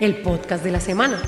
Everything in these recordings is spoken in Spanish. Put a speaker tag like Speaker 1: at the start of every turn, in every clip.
Speaker 1: el podcast de la semana.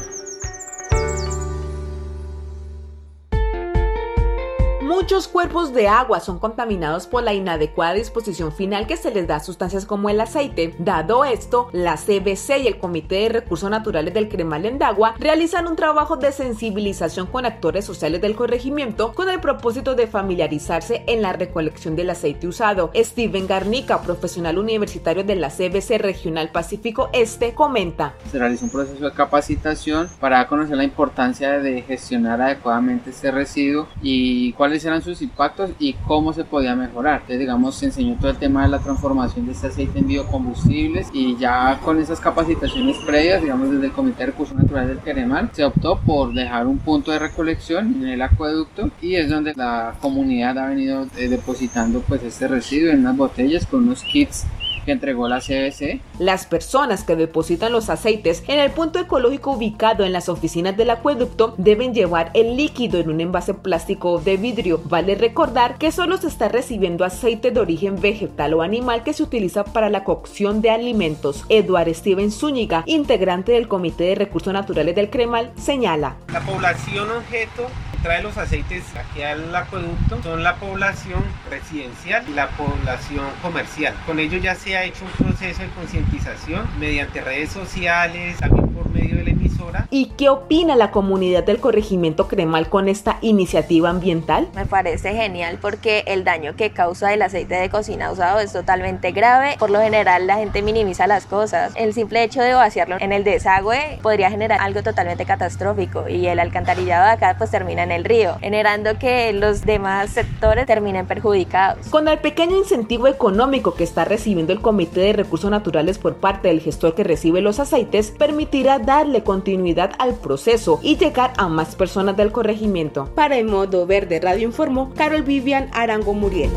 Speaker 2: Muchos cuerpos de agua son contaminados por la inadecuada disposición final que se les da a sustancias como el aceite. Dado esto, la CBC y el Comité de Recursos Naturales del Cremal en Dagua realizan un trabajo de sensibilización con actores sociales del corregimiento con el propósito de familiarizarse en la recolección del aceite usado. Steven Garnica, profesional universitario de la CBC Regional Pacífico Este, comenta.
Speaker 3: Se realizó un proceso de capacitación para conocer la importancia de gestionar adecuadamente este residuo y cuáles eran sus impactos y cómo se podía mejorar. Entonces, digamos, se enseñó todo el tema de la transformación de este aceite en biocombustibles y ya con esas capacitaciones previas, digamos, desde el Comité de Recursos Naturales del Queremal, se optó por dejar un punto de recolección en el acueducto y es donde la comunidad ha venido eh, depositando pues este residuo en unas botellas con unos kits que entregó la CBC.
Speaker 2: Las personas que depositan los aceites en el punto ecológico ubicado en las oficinas del acueducto deben llevar el líquido en un envase plástico o de vidrio. Vale recordar que solo se está recibiendo aceite de origen vegetal o animal que se utiliza para la cocción de alimentos. Eduard Steven Zúñiga, integrante del Comité de Recursos Naturales del Cremal, señala.
Speaker 4: La población objeto trae los aceites aquí al acueducto son la población residencial y la población comercial. Con ello ya se ha hecho un proceso de concientización mediante redes sociales, también por medio de la emisora.
Speaker 2: ¿Y qué opina la comunidad del corregimiento Cremal con esta iniciativa ambiental?
Speaker 5: Me parece genial porque el daño que causa el aceite de cocina usado es totalmente grave. Por lo general la gente minimiza las cosas. El simple hecho de vaciarlo en el desagüe podría generar algo totalmente catastrófico y el alcantarillado de acá pues termina en el río, generando que los demás sectores terminen perjudicados.
Speaker 2: Con el pequeño incentivo económico que está recibiendo el Comité de Recursos Naturales por parte del gestor que recibe los aceites, permitirá darle continuidad al proceso y llegar a más personas del corregimiento. Para el modo verde Radio Informó, Carol Vivian Arango Muriel.